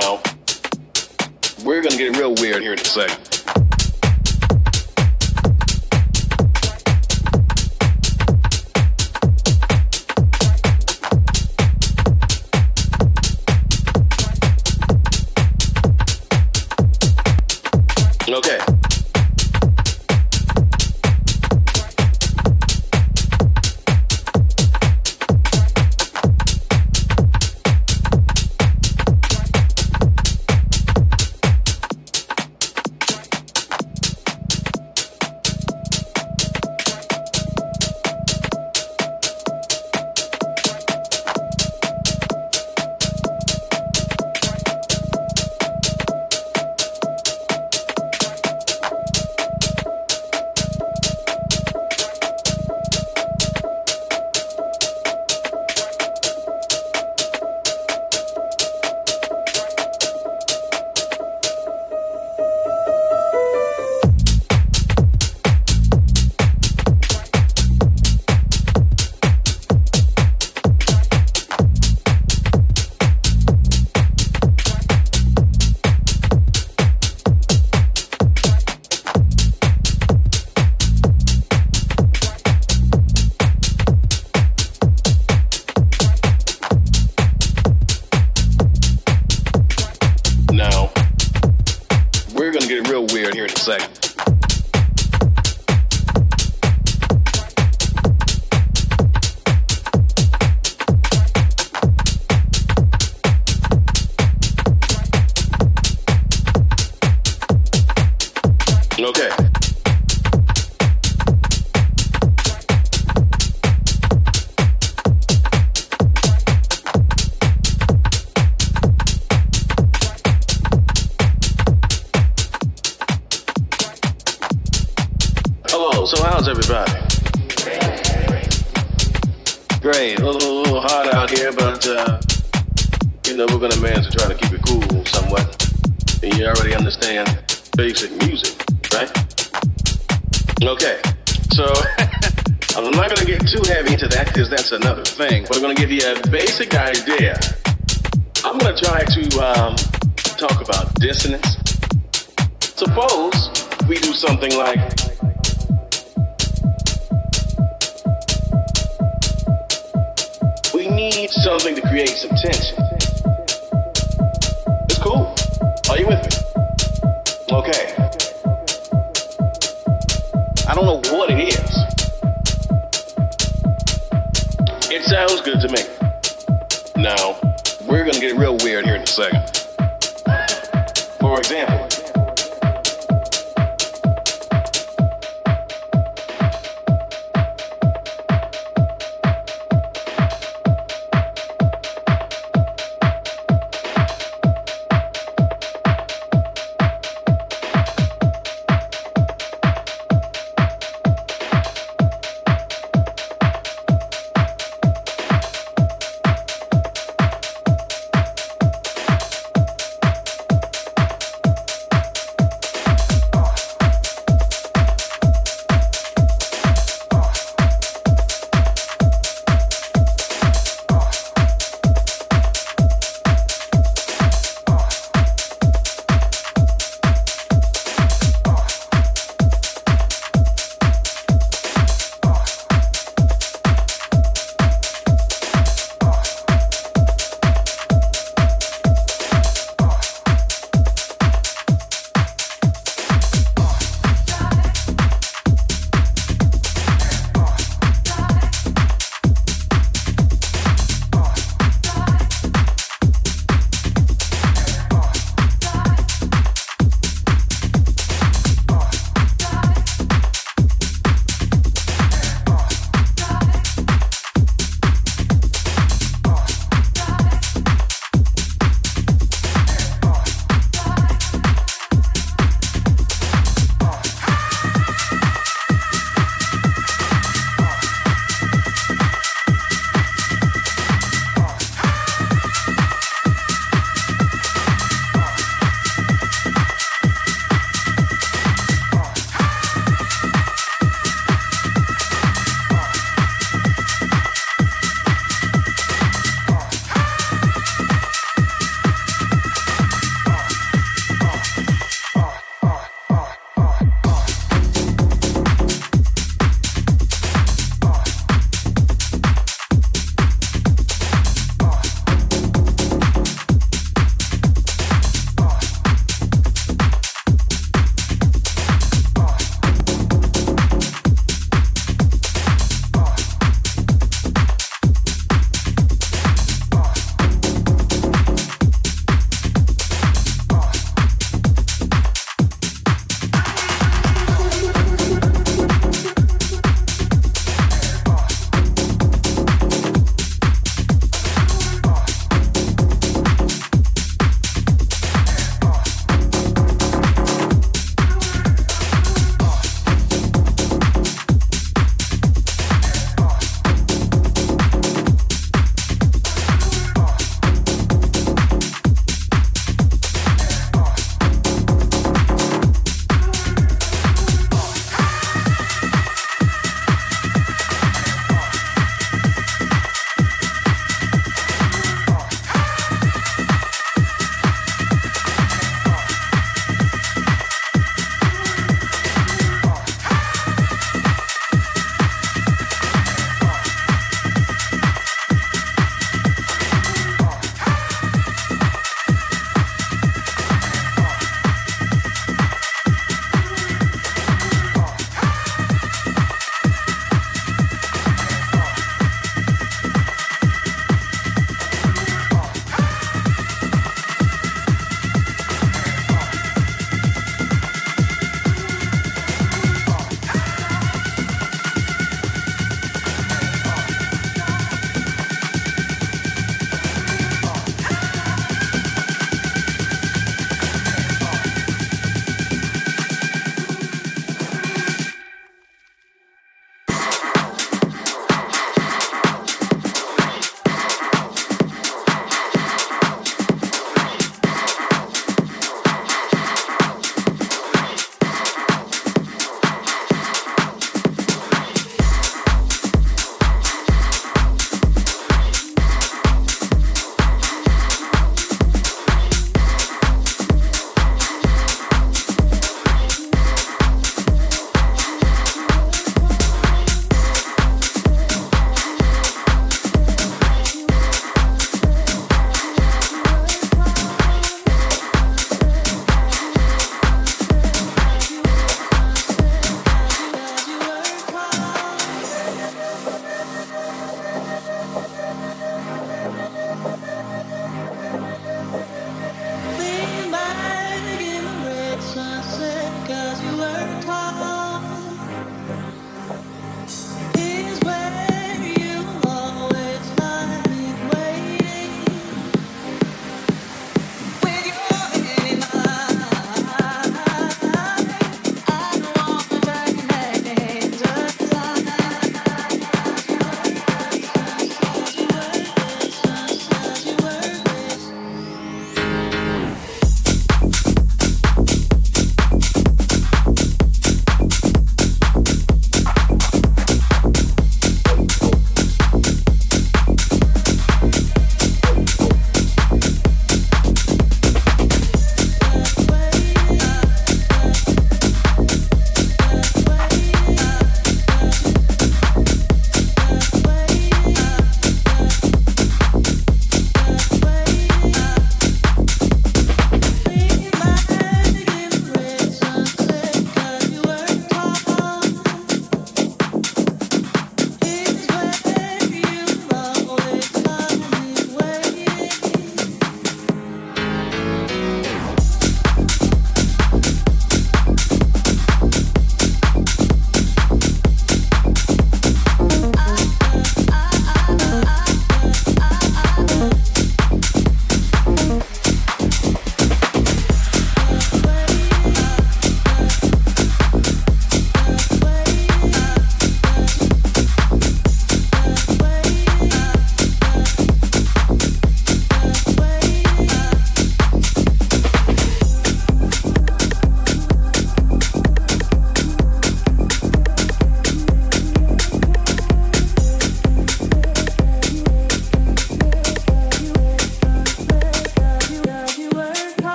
now. We're gonna get real weird here in a second.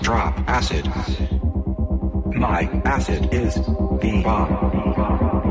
drop acid. My acid is the bomb.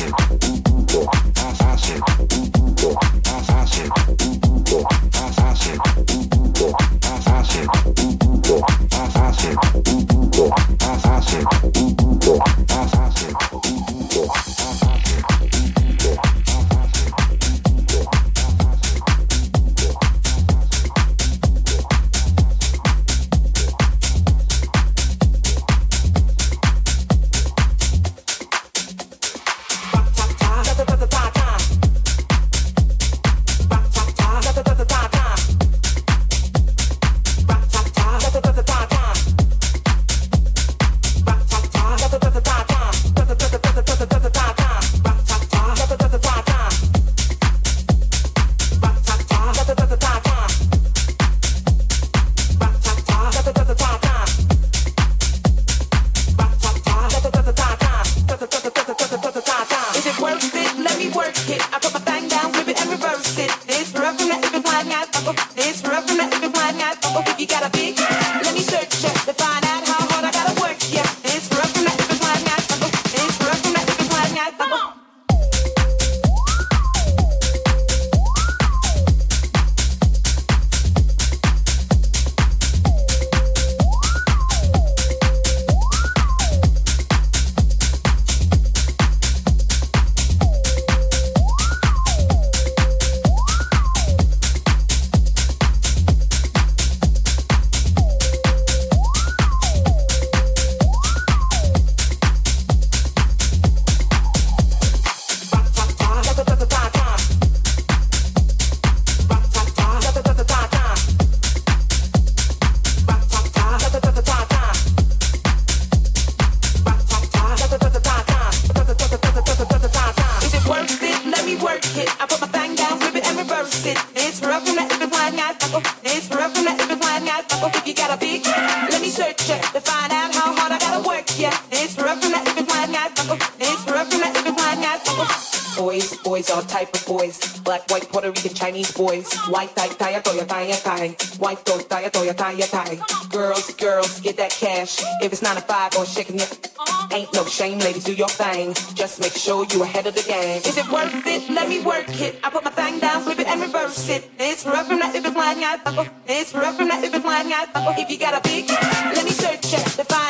Thank you. boys, white tie, tie, toya, tie, tie, white toe, tie, toya, tie, tie. Girls, girls, get that cash. If it's nine to five or shaking it, ain't no shame, ladies, do your thing. Just make sure you ahead of the game. Is it worth it? Let me work it. I put my thing down, flip it and reverse it. It's rough from that if it's lying, I This oh. rough from that if it's lying, I oh. If you got a big, let me search it to find.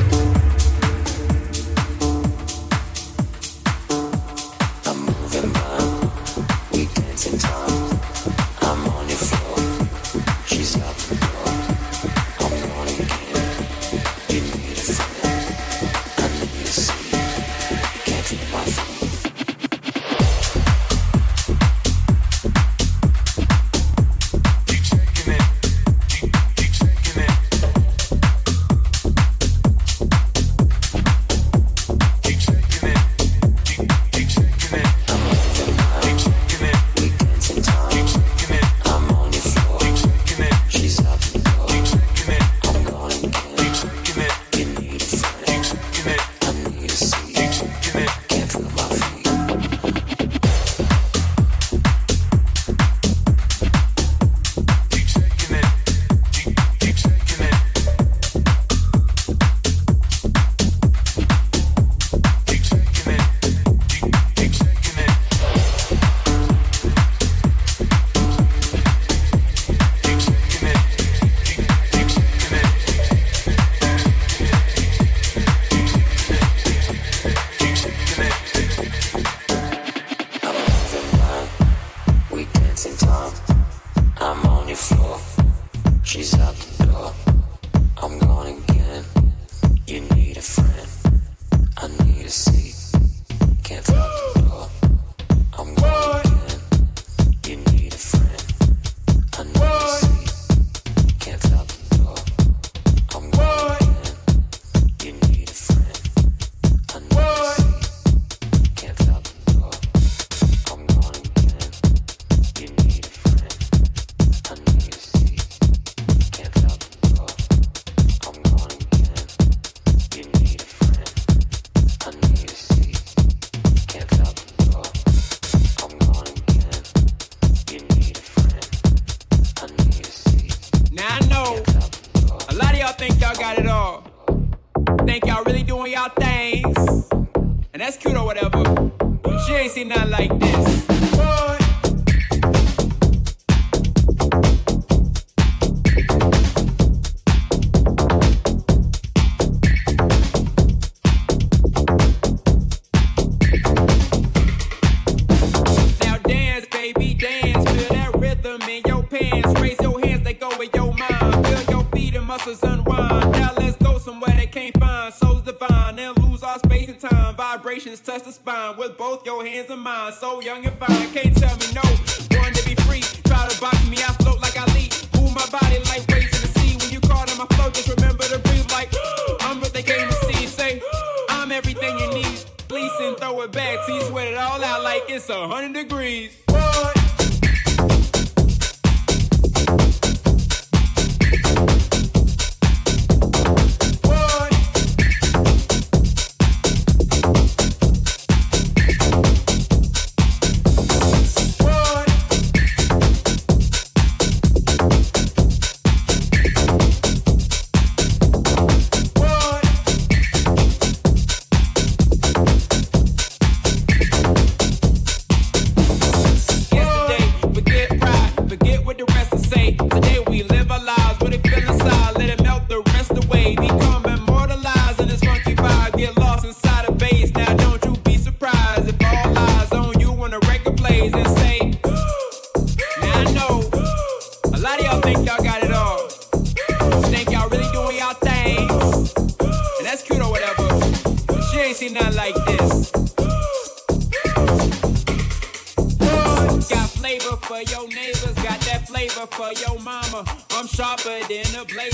sharper than a blazer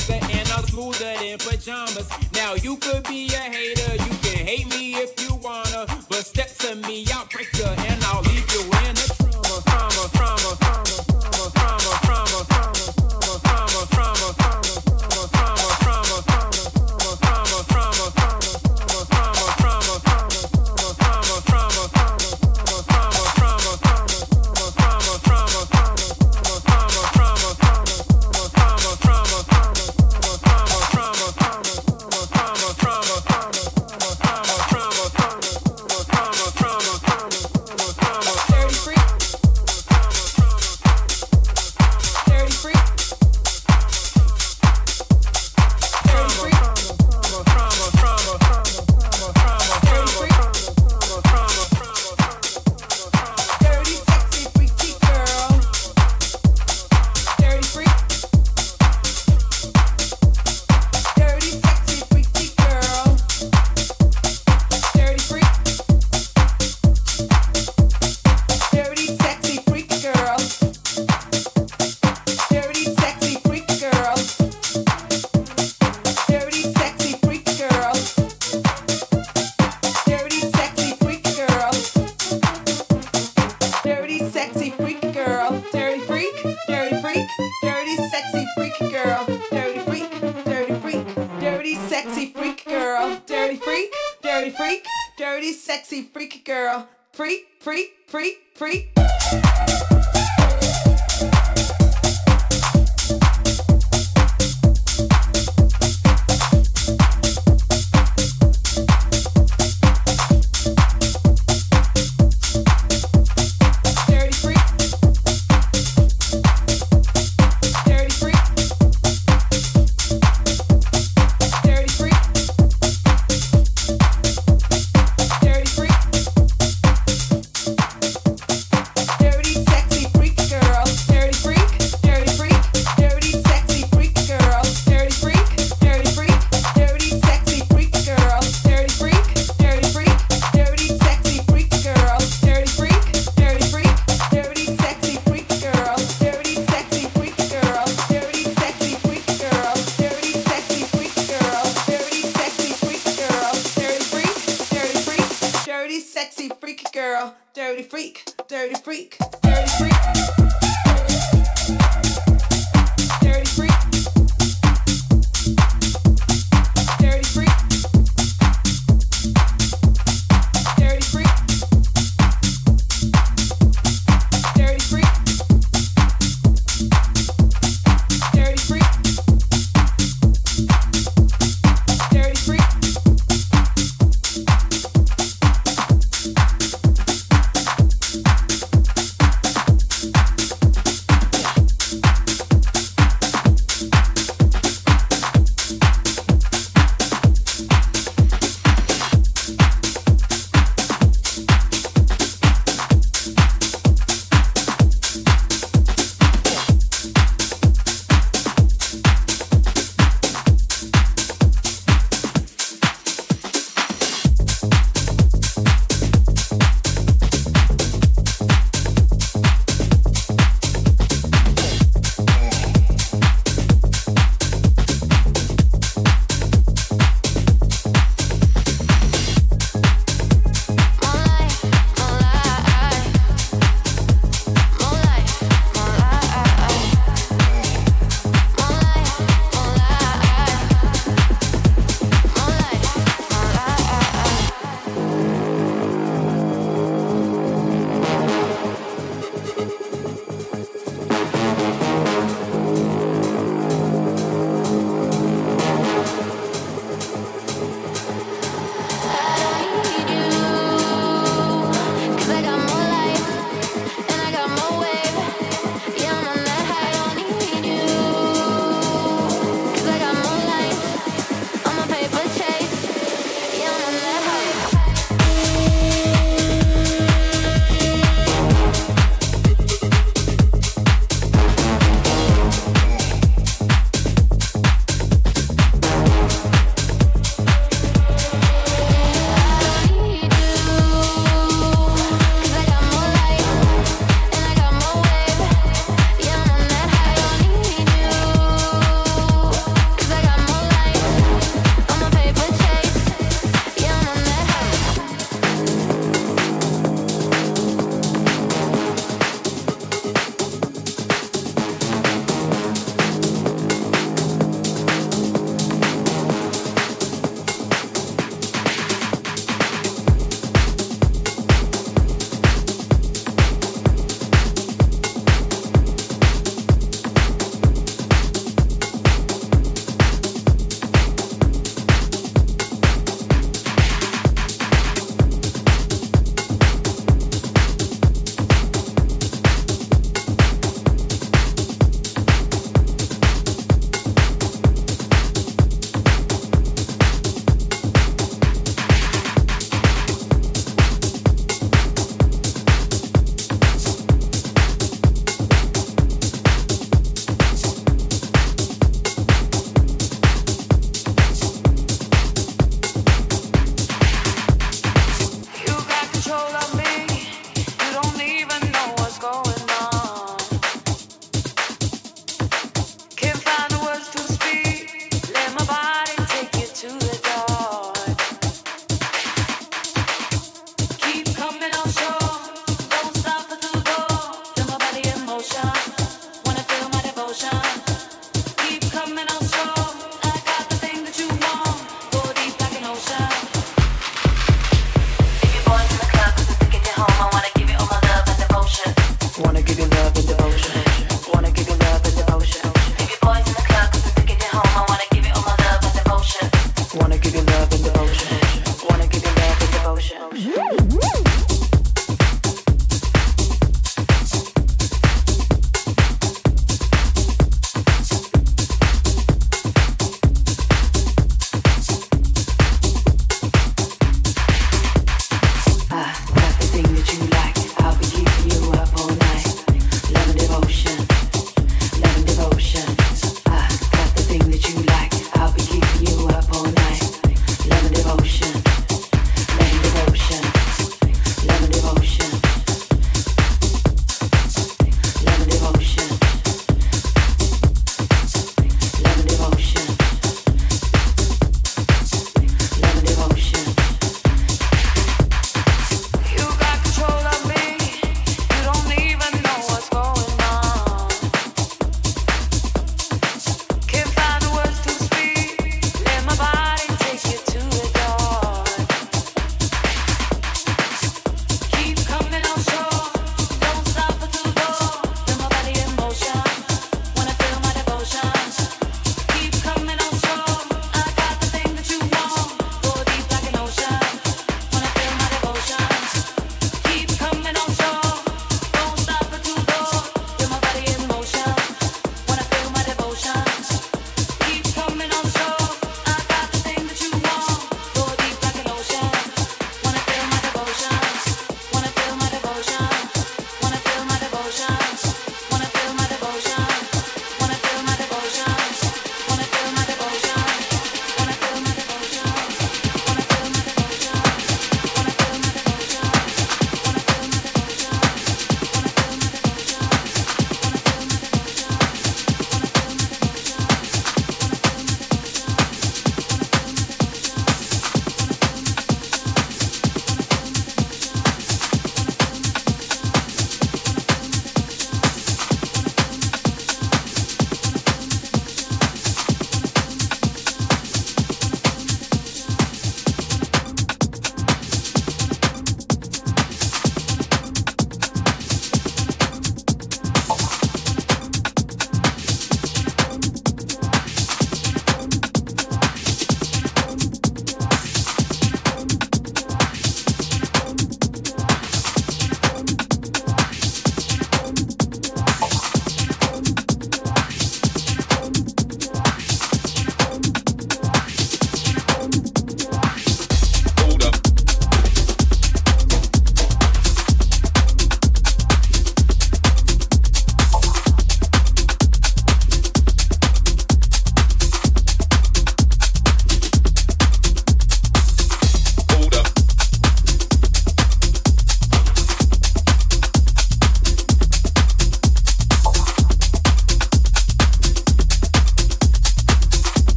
sexy, freaky girl. Free, free, free, free.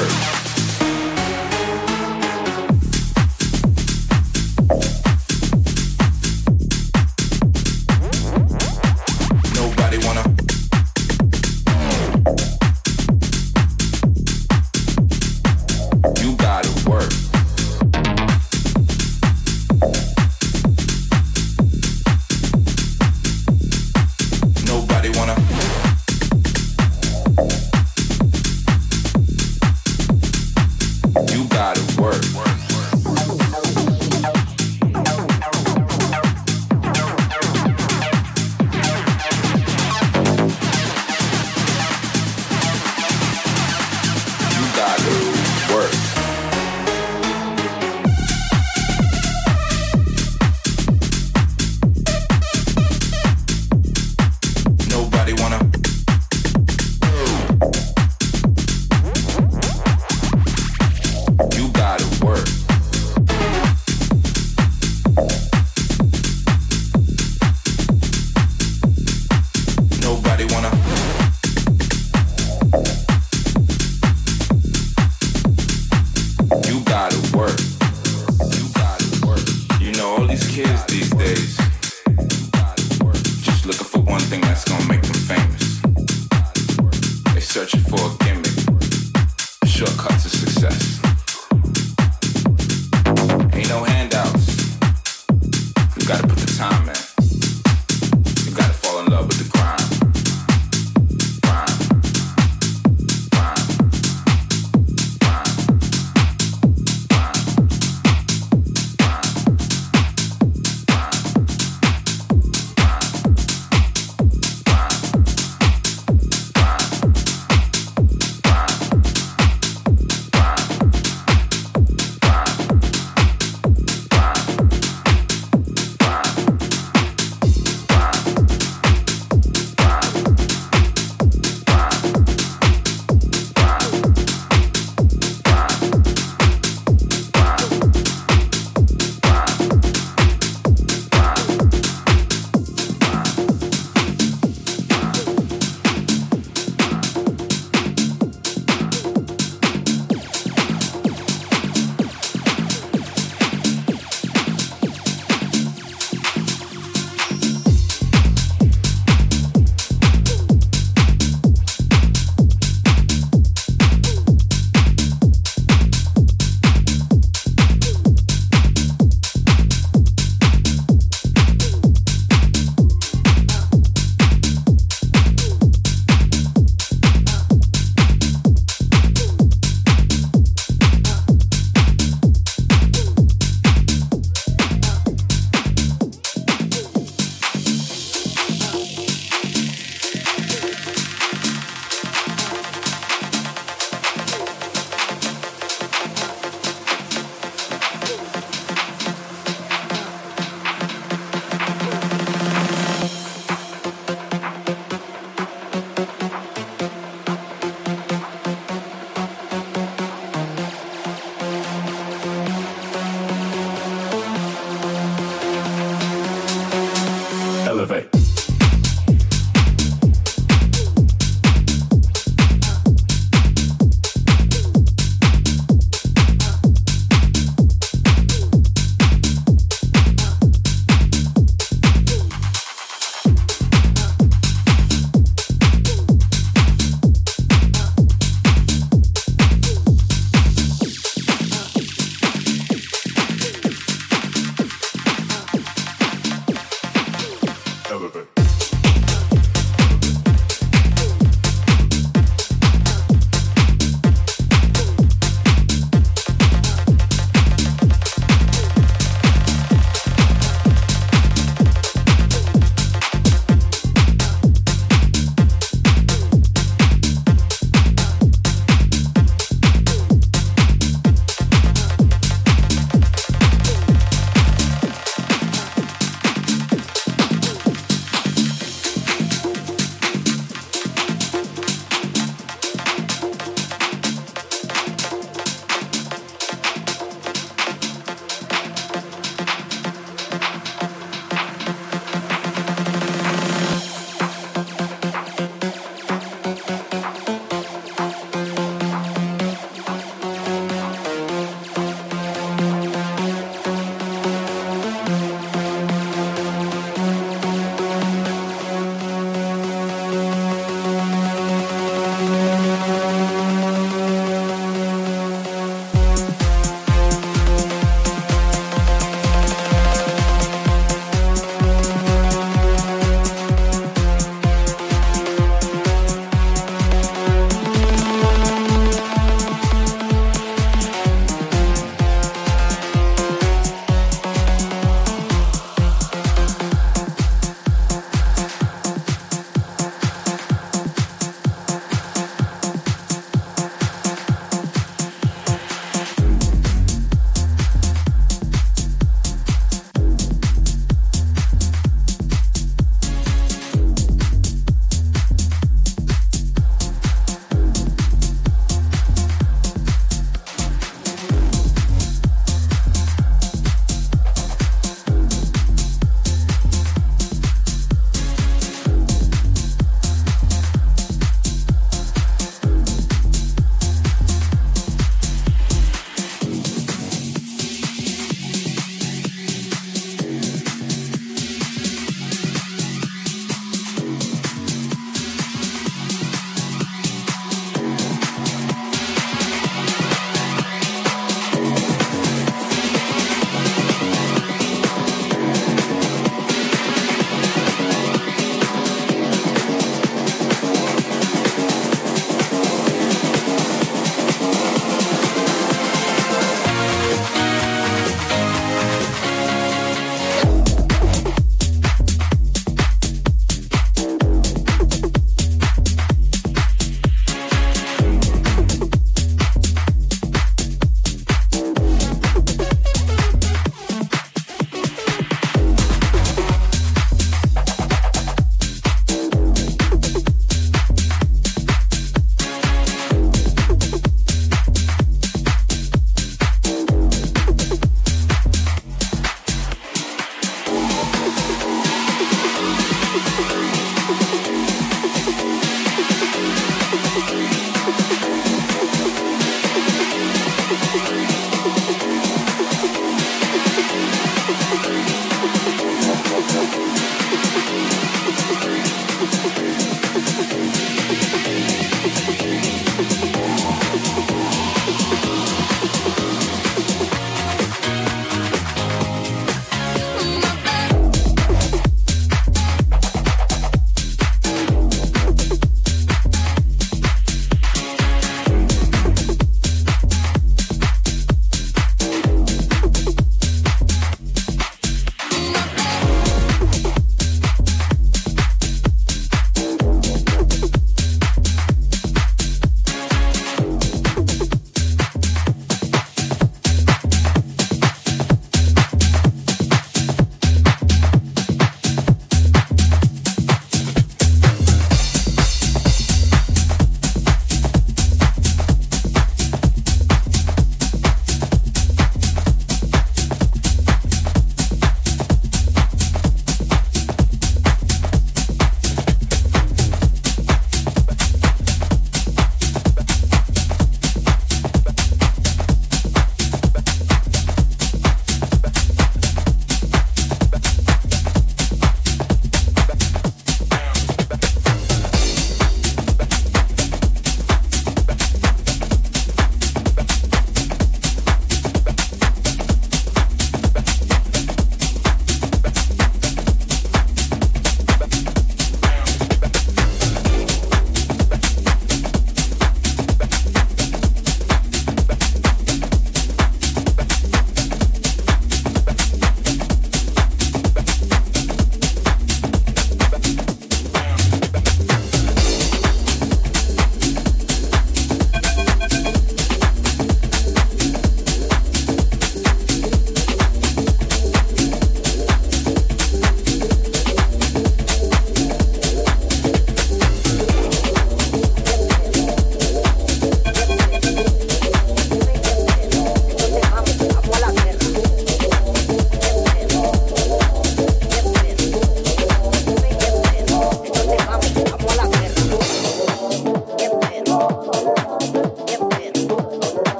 Gotta